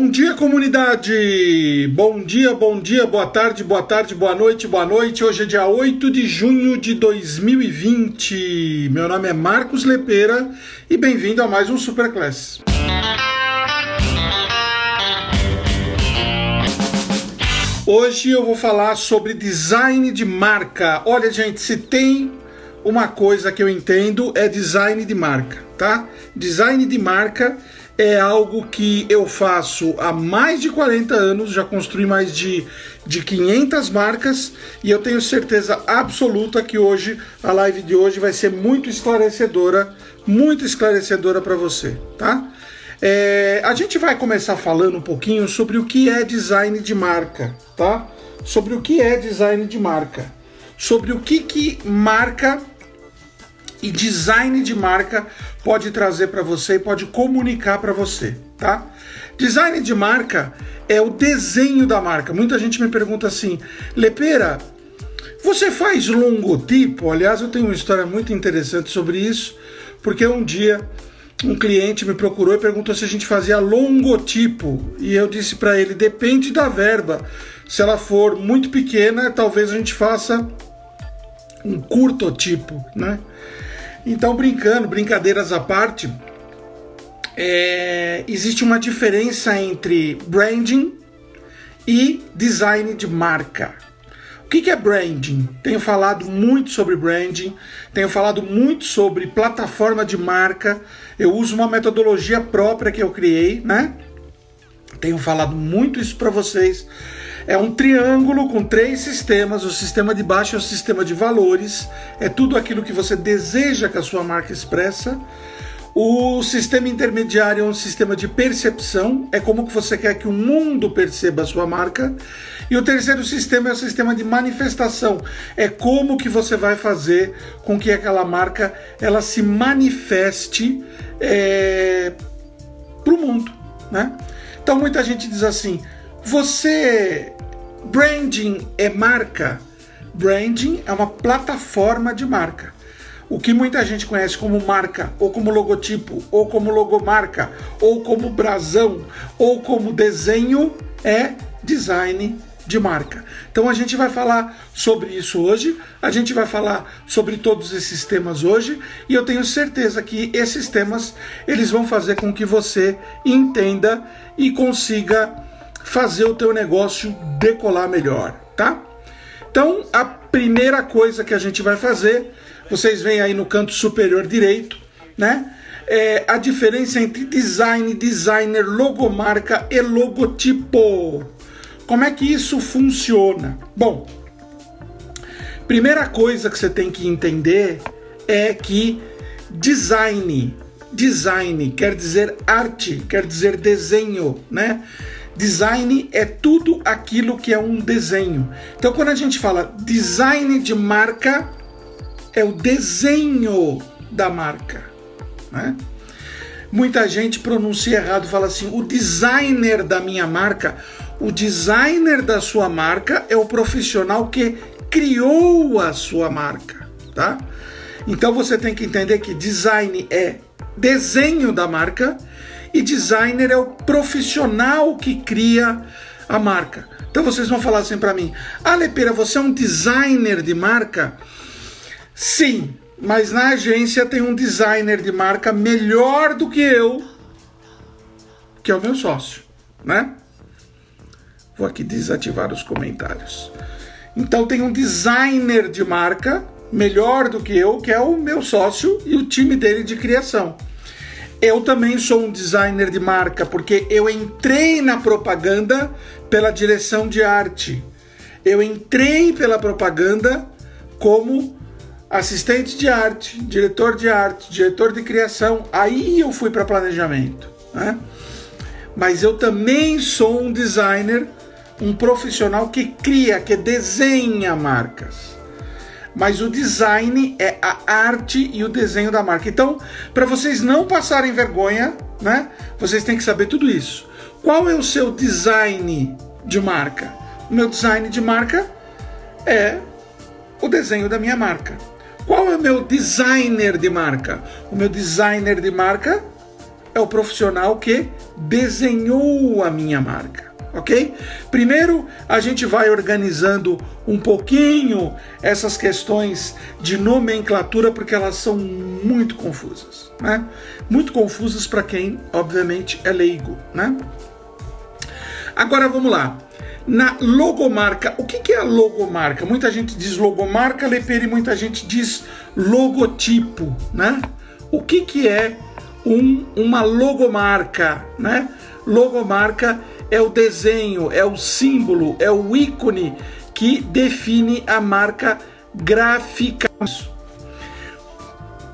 Bom dia, comunidade! Bom dia, bom dia, boa tarde, boa tarde, boa noite, boa noite. Hoje é dia 8 de junho de 2020. Meu nome é Marcos Lepeira e bem-vindo a mais um Superclass. Hoje eu vou falar sobre design de marca. Olha, gente, se tem uma coisa que eu entendo é design de marca, tá? Design de marca é algo que eu faço há mais de 40 anos, já construí mais de, de 500 marcas e eu tenho certeza absoluta que hoje a live de hoje vai ser muito esclarecedora, muito esclarecedora para você, tá? É, a gente vai começar falando um pouquinho sobre o que é design de marca, tá? Sobre o que é design de marca, sobre o que que marca e design de marca pode trazer para você e pode comunicar para você, tá? Design de marca é o desenho da marca. Muita gente me pergunta assim, Lepera, você faz logotipo? Aliás, eu tenho uma história muito interessante sobre isso, porque um dia um cliente me procurou e perguntou se a gente fazia logotipo e eu disse para ele depende da verba. Se ela for muito pequena, talvez a gente faça um curtotipo, né? Então, brincando, brincadeiras à parte, é, existe uma diferença entre branding e design de marca. O que, é branding? Tenho falado muito sobre branding, tenho falado muito sobre plataforma de marca. Eu uso uma metodologia própria que eu criei, né? Tenho falado muito isso para vocês é um triângulo com três sistemas. O sistema de baixo é o sistema de valores, é tudo aquilo que você deseja que a sua marca expressa. O sistema intermediário é um sistema de percepção, é como que você quer que o mundo perceba a sua marca. E o terceiro sistema é o sistema de manifestação, é como que você vai fazer com que aquela marca ela se manifeste é, para o mundo, né? Então muita gente diz assim: você Branding é marca. Branding é uma plataforma de marca. O que muita gente conhece como marca, ou como logotipo, ou como logomarca, ou como brasão, ou como desenho, é design de marca. Então a gente vai falar sobre isso hoje, a gente vai falar sobre todos esses temas hoje, e eu tenho certeza que esses temas eles vão fazer com que você entenda e consiga fazer o teu negócio decolar melhor, tá? Então, a primeira coisa que a gente vai fazer, vocês veem aí no canto superior direito, né? É a diferença entre design, designer, logomarca e logotipo. Como é que isso funciona? Bom, primeira coisa que você tem que entender é que design, design quer dizer arte, quer dizer desenho, né? Design é tudo aquilo que é um desenho. Então, quando a gente fala design de marca, é o desenho da marca. Né? Muita gente pronuncia errado, fala assim: o designer da minha marca. O designer da sua marca é o profissional que criou a sua marca, tá? Então você tem que entender que design é desenho da marca e designer é o profissional que cria a marca. Então vocês vão falar assim para mim: "Ah, você é um designer de marca?" Sim, mas na agência tem um designer de marca melhor do que eu, que é o meu sócio, né? Vou aqui desativar os comentários. Então tem um designer de marca melhor do que eu, que é o meu sócio e o time dele de criação. Eu também sou um designer de marca porque eu entrei na propaganda pela direção de arte. Eu entrei pela propaganda como assistente de arte, diretor de arte, diretor de criação. Aí eu fui para planejamento. Né? Mas eu também sou um designer, um profissional que cria, que desenha marcas mas o design é a arte e o desenho da marca. Então, para vocês não passarem vergonha, né? Vocês têm que saber tudo isso. Qual é o seu design de marca? O meu design de marca é o desenho da minha marca. Qual é o meu designer de marca? O meu designer de marca é o profissional que desenhou a minha marca, ok? Primeiro, a gente vai organizando um pouquinho essas questões de nomenclatura, porque elas são muito confusas, né? Muito confusas para quem, obviamente, é leigo, né? Agora vamos lá. Na logomarca, o que, que é a logomarca? Muita gente diz logomarca, Lepere, muita gente diz logotipo, né? O que, que é um, uma logomarca, né? Logomarca é o desenho, é o símbolo, é o ícone que define a marca gráfica.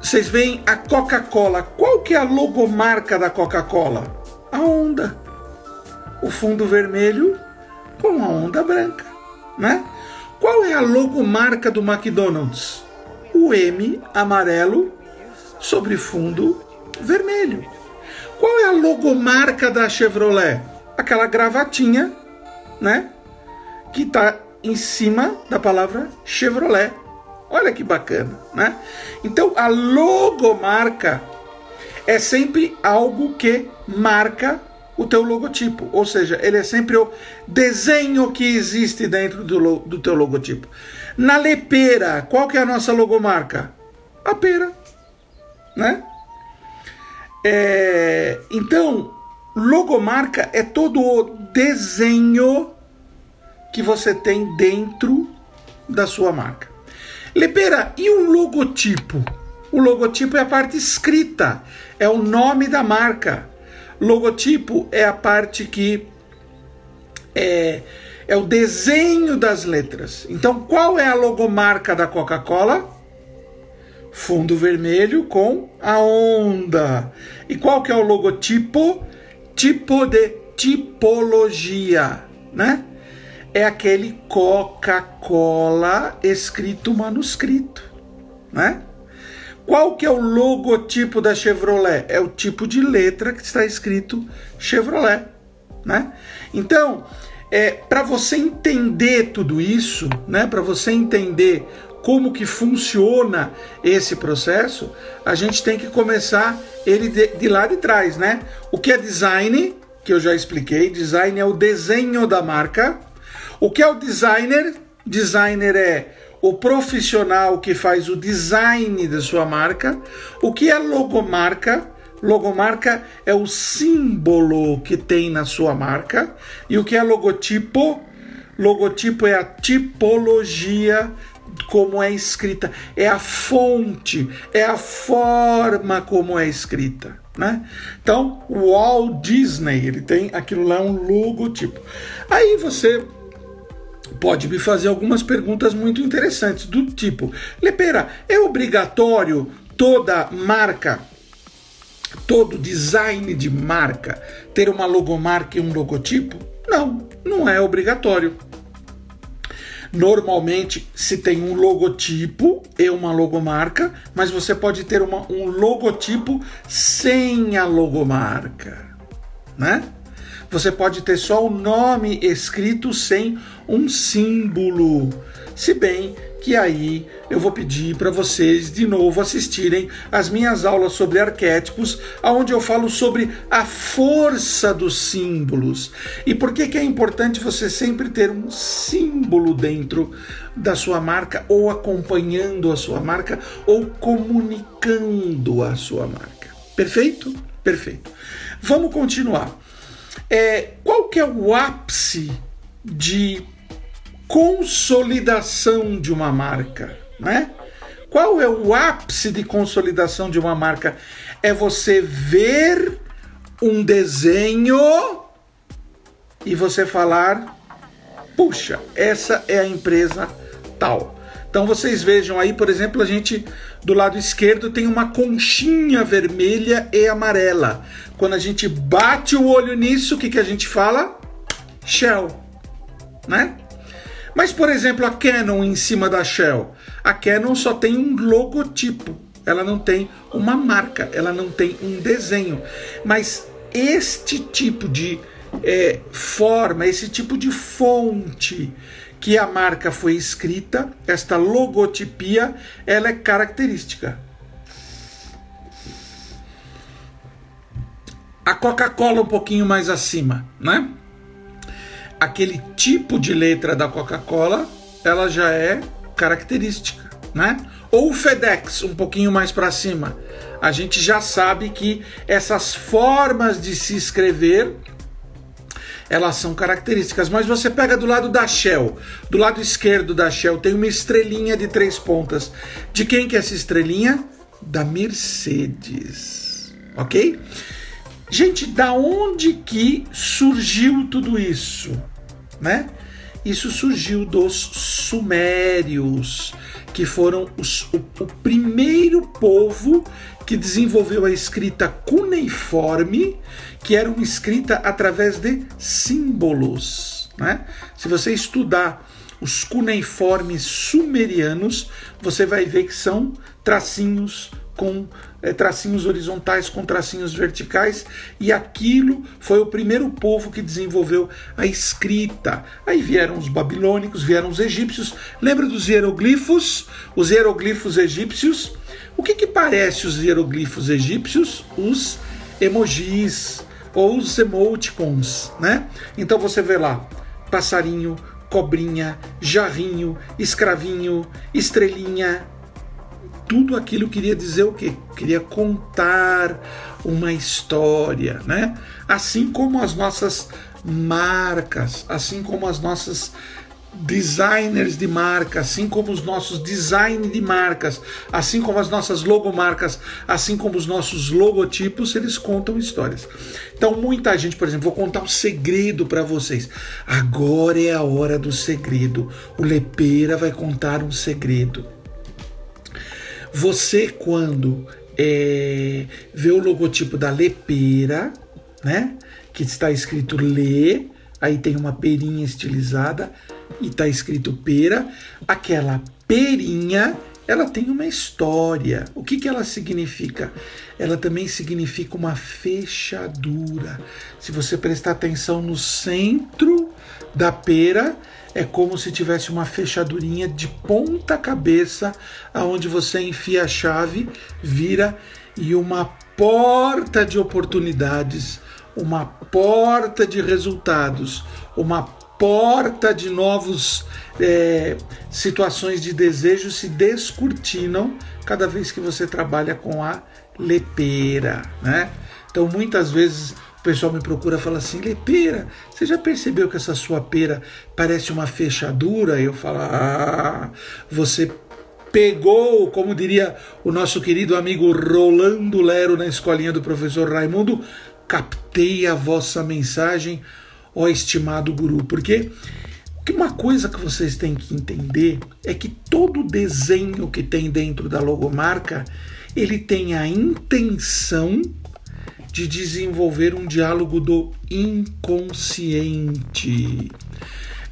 Vocês veem a Coca-Cola. Qual que é a logomarca da Coca-Cola? A onda. O fundo vermelho com a onda branca, né? Qual é a logomarca do McDonald's? O M amarelo sobre fundo vermelho. Qual é a logomarca da Chevrolet? Aquela gravatinha, né? Que está em cima da palavra Chevrolet. Olha que bacana, né? Então a logomarca é sempre algo que marca o teu logotipo, ou seja, ele é sempre o desenho que existe dentro do, do teu logotipo. Na lepeira, qual que é a nossa logomarca? A pera, né? É, então, logomarca é todo o desenho que você tem dentro da sua marca. Lepera, e o logotipo? O logotipo é a parte escrita, é o nome da marca. Logotipo é a parte que é, é o desenho das letras. Então, qual é a logomarca da Coca-Cola? fundo vermelho com a onda. E qual que é o logotipo? Tipo de tipologia, né? É aquele Coca-Cola escrito manuscrito, né? Qual que é o logotipo da Chevrolet? É o tipo de letra que está escrito Chevrolet, né? Então, é, para você entender tudo isso, né? Para você entender como que funciona esse processo, a gente tem que começar ele de, de lá de trás, né? O que é design, que eu já expliquei, design é o desenho da marca. O que é o designer? Designer é o profissional que faz o design da sua marca. O que é logomarca? Logomarca é o símbolo que tem na sua marca. E o que é logotipo? Logotipo é a tipologia como é escrita, é a fonte, é a forma como é escrita. Né? Então, o Walt Disney, ele tem aquilo lá, um logotipo. Aí você pode me fazer algumas perguntas muito interessantes, do tipo: Lepera, é obrigatório toda marca, todo design de marca ter uma logomarca e um logotipo? Não, não é obrigatório. Normalmente se tem um logotipo e uma logomarca, mas você pode ter uma, um logotipo sem a logomarca, né? Você pode ter só o nome escrito sem um símbolo. Se bem que aí eu vou pedir para vocês de novo assistirem as minhas aulas sobre arquétipos, onde eu falo sobre a força dos símbolos e por que, que é importante você sempre ter um símbolo dentro da sua marca, ou acompanhando a sua marca, ou comunicando a sua marca. Perfeito? Perfeito. Vamos continuar. É, qual que é o ápice de consolidação de uma marca, né? Qual é o ápice de consolidação de uma marca? É você ver um desenho e você falar: puxa, essa é a empresa tal. Então vocês vejam aí, por exemplo, a gente do lado esquerdo tem uma conchinha vermelha e amarela. Quando a gente bate o olho nisso, o que, que a gente fala? Shell, né? Mas, por exemplo, a Canon em cima da Shell. A Canon só tem um logotipo, ela não tem uma marca, ela não tem um desenho. Mas este tipo de é, forma, esse tipo de fonte que a marca foi escrita, esta logotipia, ela é característica. A Coca-Cola um pouquinho mais acima, né? Aquele tipo de letra da Coca-Cola, ela já é característica, né? Ou o FedEx um pouquinho mais para cima. A gente já sabe que essas formas de se escrever elas são características. Mas você pega do lado da Shell, do lado esquerdo da Shell tem uma estrelinha de três pontas. De quem que é essa estrelinha? Da Mercedes, ok? Gente, da onde que surgiu tudo isso, né? Isso surgiu dos sumérios, que foram os, o, o primeiro povo que desenvolveu a escrita cuneiforme, que era uma escrita através de símbolos. Né? Se você estudar os cuneiformes sumerianos, você vai ver que são tracinhos com é, tracinhos horizontais com tracinhos verticais, e aquilo foi o primeiro povo que desenvolveu a escrita. Aí vieram os babilônicos, vieram os egípcios. Lembra dos hieroglifos? Os hieroglifos egípcios o que, que parece os hieroglifos egípcios? Os emojis ou os emoticons, né? Então você vê lá passarinho, cobrinha, jarrinho, escravinho, estrelinha. Tudo aquilo queria dizer o quê? Queria contar uma história, né? Assim como as nossas marcas, assim como as nossas designers de marca, assim como os nossos design de marcas, assim como as nossas logomarcas, assim como os nossos logotipos, eles contam histórias. Então, muita gente, por exemplo, vou contar um segredo para vocês. Agora é a hora do segredo. O Lepeira vai contar um segredo. Você, quando é, vê o logotipo da Lepeira, né? Que está escrito Lê, aí tem uma perinha estilizada e está escrito pera, aquela perinha ela tem uma história. O que, que ela significa? Ela também significa uma fechadura. Se você prestar atenção no centro da pera, é como se tivesse uma fechadurinha de ponta cabeça, aonde você enfia a chave, vira e uma porta de oportunidades, uma porta de resultados, uma porta de novos é, situações de desejo se descortinam cada vez que você trabalha com a lepeira, né? Então muitas vezes o pessoal me procura e fala assim, lepeira, você já percebeu que essa sua pera parece uma fechadura? Eu falo, ah, você pegou, como diria o nosso querido amigo Rolando Lero na escolinha do professor Raimundo, captei a vossa mensagem, ó estimado guru, porque uma coisa que vocês têm que entender é que todo desenho que tem dentro da logomarca, ele tem a intenção de desenvolver um diálogo do inconsciente.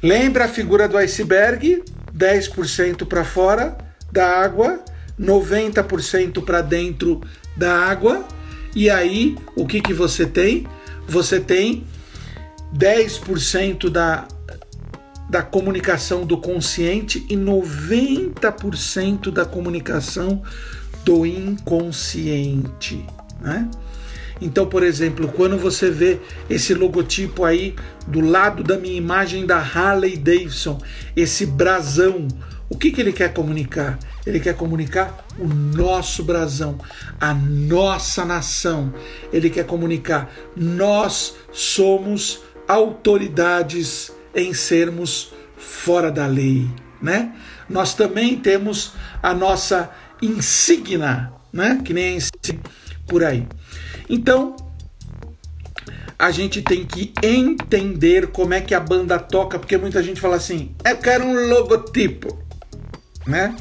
Lembra a figura do iceberg? 10% para fora da água, 90% para dentro da água. E aí, o que, que você tem? Você tem 10% da, da comunicação do consciente e 90% da comunicação do inconsciente. Né? Então, por exemplo, quando você vê esse logotipo aí do lado da minha imagem da Harley Davidson, esse brasão, o que, que ele quer comunicar? Ele quer comunicar o nosso brasão, a nossa nação. Ele quer comunicar nós somos autoridades em sermos fora da lei, né? Nós também temos a nossa insígnia, né? Que nem por aí. Então, a gente tem que entender como é que a banda toca, porque muita gente fala assim: "Eu quero um logotipo", né?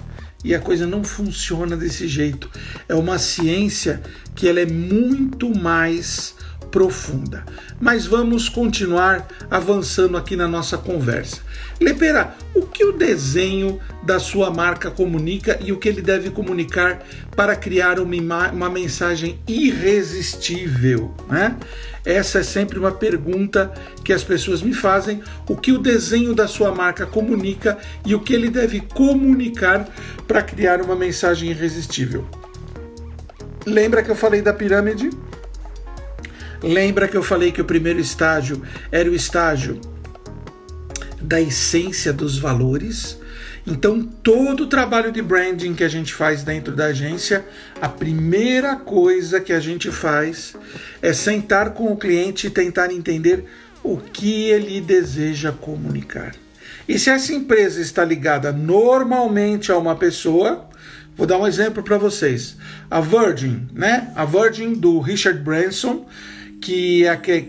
E a coisa não funciona desse jeito. É uma ciência que ela é muito mais profunda. Mas vamos continuar avançando aqui na nossa conversa. Lepera, o que o desenho da sua marca comunica e o que ele deve comunicar para criar uma, uma mensagem irresistível? Né? Essa é sempre uma pergunta que as pessoas me fazem. O que o desenho da sua marca comunica e o que ele deve comunicar para criar uma mensagem irresistível? Lembra que eu falei da pirâmide? Lembra que eu falei que o primeiro estágio era o estágio da essência dos valores? Então, todo o trabalho de branding que a gente faz dentro da agência, a primeira coisa que a gente faz é sentar com o cliente e tentar entender o que ele deseja comunicar. E se essa empresa está ligada normalmente a uma pessoa, vou dar um exemplo para vocês. A Virgin, né? A Virgin do Richard Branson, que,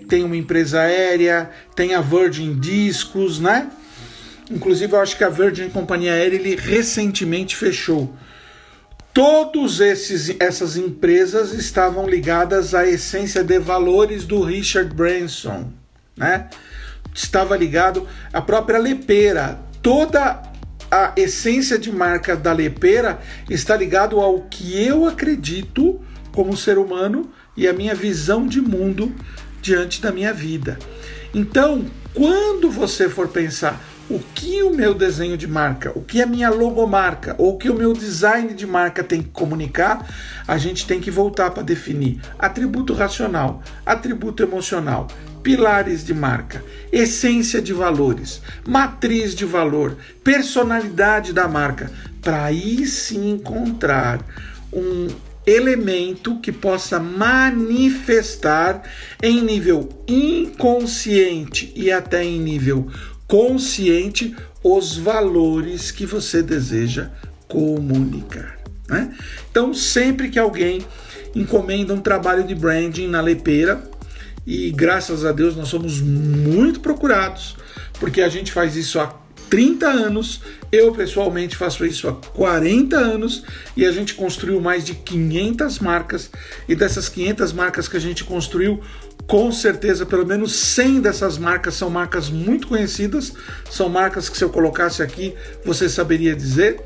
tem uma empresa aérea, tem a Virgin Discos, né? Inclusive, eu acho que a Virgin Companhia Aérea ele recentemente fechou. Todas essas empresas estavam ligadas à essência de valores do Richard Branson, né? Estava ligado à própria Lepeira. Toda a essência de marca da Lepeira está ligado ao que eu acredito como ser humano e a minha visão de mundo diante da minha vida. Então, quando você for pensar o que o meu desenho de marca, o que a minha logomarca ou o que o meu design de marca tem que comunicar, a gente tem que voltar para definir atributo racional, atributo emocional, pilares de marca, essência de valores, matriz de valor, personalidade da marca, para aí sim encontrar um elemento que possa manifestar em nível inconsciente e até em nível consciente os valores que você deseja comunicar. Né? Então, sempre que alguém encomenda um trabalho de branding na Lepeira, e graças a Deus nós somos muito procurados, porque a gente faz isso há 30 anos, eu pessoalmente faço isso há 40 anos e a gente construiu mais de 500 marcas e dessas 500 marcas que a gente construiu, com certeza pelo menos 100 dessas marcas são marcas muito conhecidas, são marcas que se eu colocasse aqui, você saberia dizer.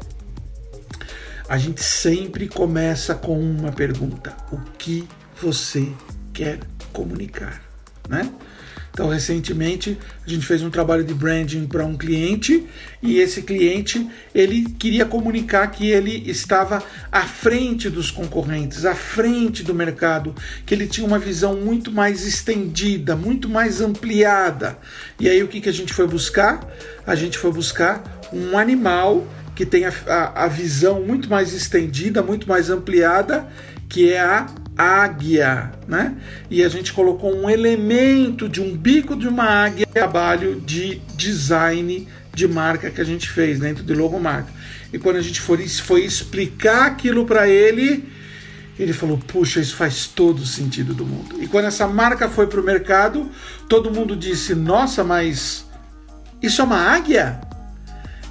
A gente sempre começa com uma pergunta: o que você quer comunicar, né? Então, recentemente, a gente fez um trabalho de branding para um cliente e esse cliente ele queria comunicar que ele estava à frente dos concorrentes, à frente do mercado, que ele tinha uma visão muito mais estendida, muito mais ampliada. E aí, o que, que a gente foi buscar? A gente foi buscar um animal que tem a, a, a visão muito mais estendida, muito mais ampliada, que é a águia, né? E a gente colocou um elemento de um bico de uma águia, trabalho de design de marca que a gente fez dentro de logomarca. E quando a gente foi, foi explicar aquilo para ele, ele falou: Puxa, isso faz todo o sentido do mundo. E quando essa marca foi para o mercado, todo mundo disse: Nossa, mas isso é uma águia?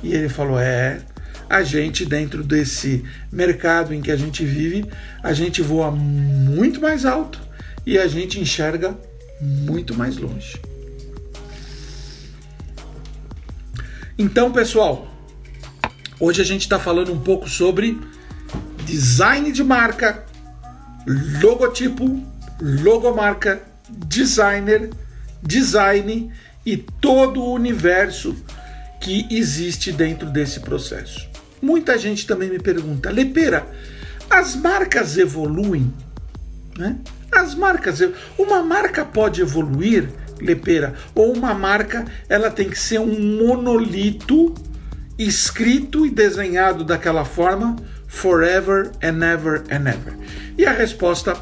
E ele falou: É a gente, dentro desse mercado em que a gente vive, a gente voa muito mais alto e a gente enxerga muito mais longe. Então, pessoal, hoje a gente está falando um pouco sobre design de marca, logotipo, logomarca, designer, design e todo o universo que existe dentro desse processo. Muita gente também me pergunta, Lepera, as marcas evoluem? Né? As marcas, uma marca pode evoluir, Lepera, ou uma marca ela tem que ser um monolito escrito e desenhado daquela forma forever and ever and ever? E a resposta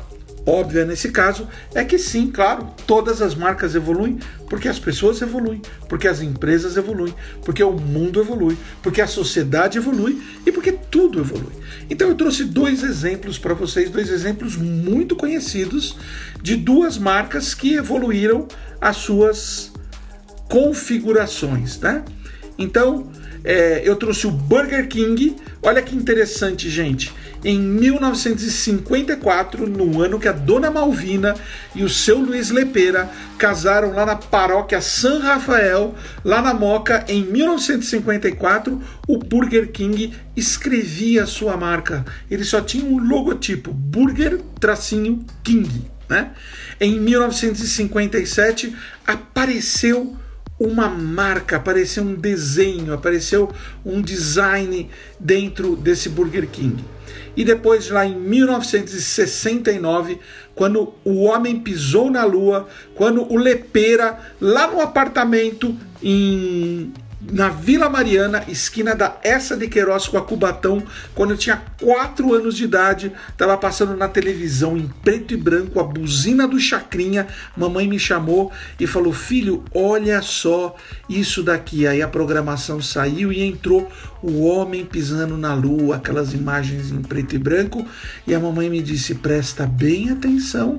óbvia nesse caso é que sim, claro, todas as marcas evoluem porque as pessoas evoluem, porque as empresas evoluem, porque o mundo evolui, porque a sociedade evolui e porque tudo evolui. Então eu trouxe dois exemplos para vocês, dois exemplos muito conhecidos de duas marcas que evoluíram as suas configurações, né? Então, é, eu trouxe o Burger King. Olha que interessante, gente. Em 1954, no ano que a Dona Malvina e o seu Luiz Lepera casaram lá na paróquia San Rafael, lá na Moca, em 1954, o Burger King escrevia sua marca. Ele só tinha um logotipo, Burger Tracinho King. Né? Em 1957 apareceu uma marca, apareceu um desenho, apareceu um design dentro desse Burger King. E depois, lá em 1969, quando o homem pisou na lua, quando o Lepera, lá no apartamento em na Vila Mariana, esquina da Essa de Queiroz com a Cubatão, quando eu tinha 4 anos de idade, estava passando na televisão em preto e branco a buzina do Chacrinha. Mamãe me chamou e falou: Filho, olha só isso daqui. Aí a programação saiu e entrou o homem pisando na lua, aquelas imagens em preto e branco. E a mamãe me disse: Presta bem atenção,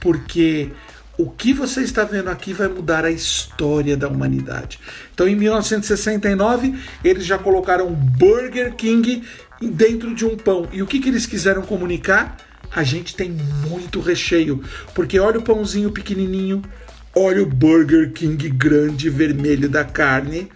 porque o que você está vendo aqui vai mudar a história da humanidade. Então, em 1969, eles já colocaram Burger King dentro de um pão. E o que, que eles quiseram comunicar? A gente tem muito recheio, porque olha o pãozinho pequenininho, olha o Burger King grande vermelho da carne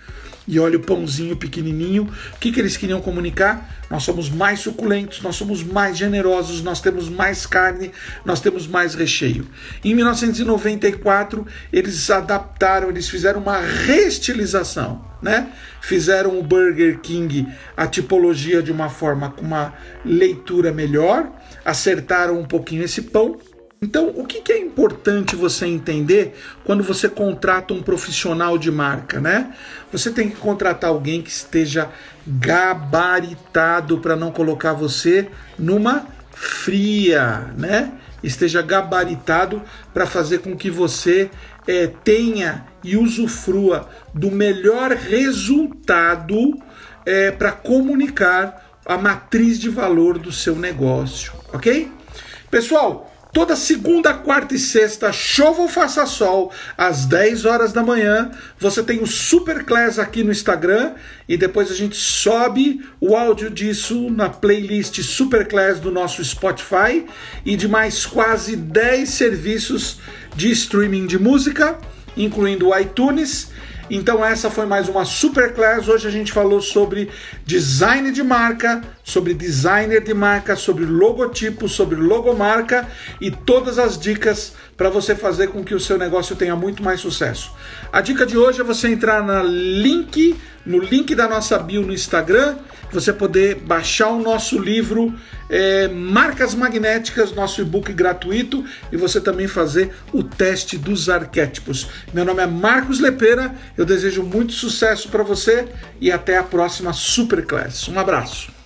e olha o pãozinho pequenininho. O que, que eles queriam comunicar? Nós somos mais suculentos, nós somos mais generosos, nós temos mais carne, nós temos mais recheio. Em 1994, eles adaptaram, eles fizeram uma reestilização, né? Fizeram o Burger King a tipologia de uma forma com uma leitura melhor, acertaram um pouquinho esse pão então, o que, é importante você entender quando você contrata um profissional de marca, né? Você tem que contratar alguém que esteja gabaritado para não colocar você numa fria, né? Esteja gabaritado para fazer com que você é, tenha e usufrua do melhor resultado é, para comunicar a matriz de valor do seu negócio, ok? Pessoal, Toda segunda, quarta e sexta, chova ou faça sol, às 10 horas da manhã, você tem o Super Class aqui no Instagram e depois a gente sobe o áudio disso na playlist Super Class do nosso Spotify e de mais quase 10 serviços de streaming de música, incluindo o iTunes então essa foi mais uma Super Class. Hoje a gente falou sobre design de marca, sobre designer de marca, sobre logotipo, sobre logomarca e todas as dicas para você fazer com que o seu negócio tenha muito mais sucesso. A dica de hoje é você entrar na link, no link da nossa bio no Instagram, você poder baixar o nosso livro é, Marcas Magnéticas, nosso e-book gratuito, e você também fazer o teste dos arquétipos. Meu nome é Marcos Lepera, eu desejo muito sucesso para você e até a próxima Superclass. Um abraço.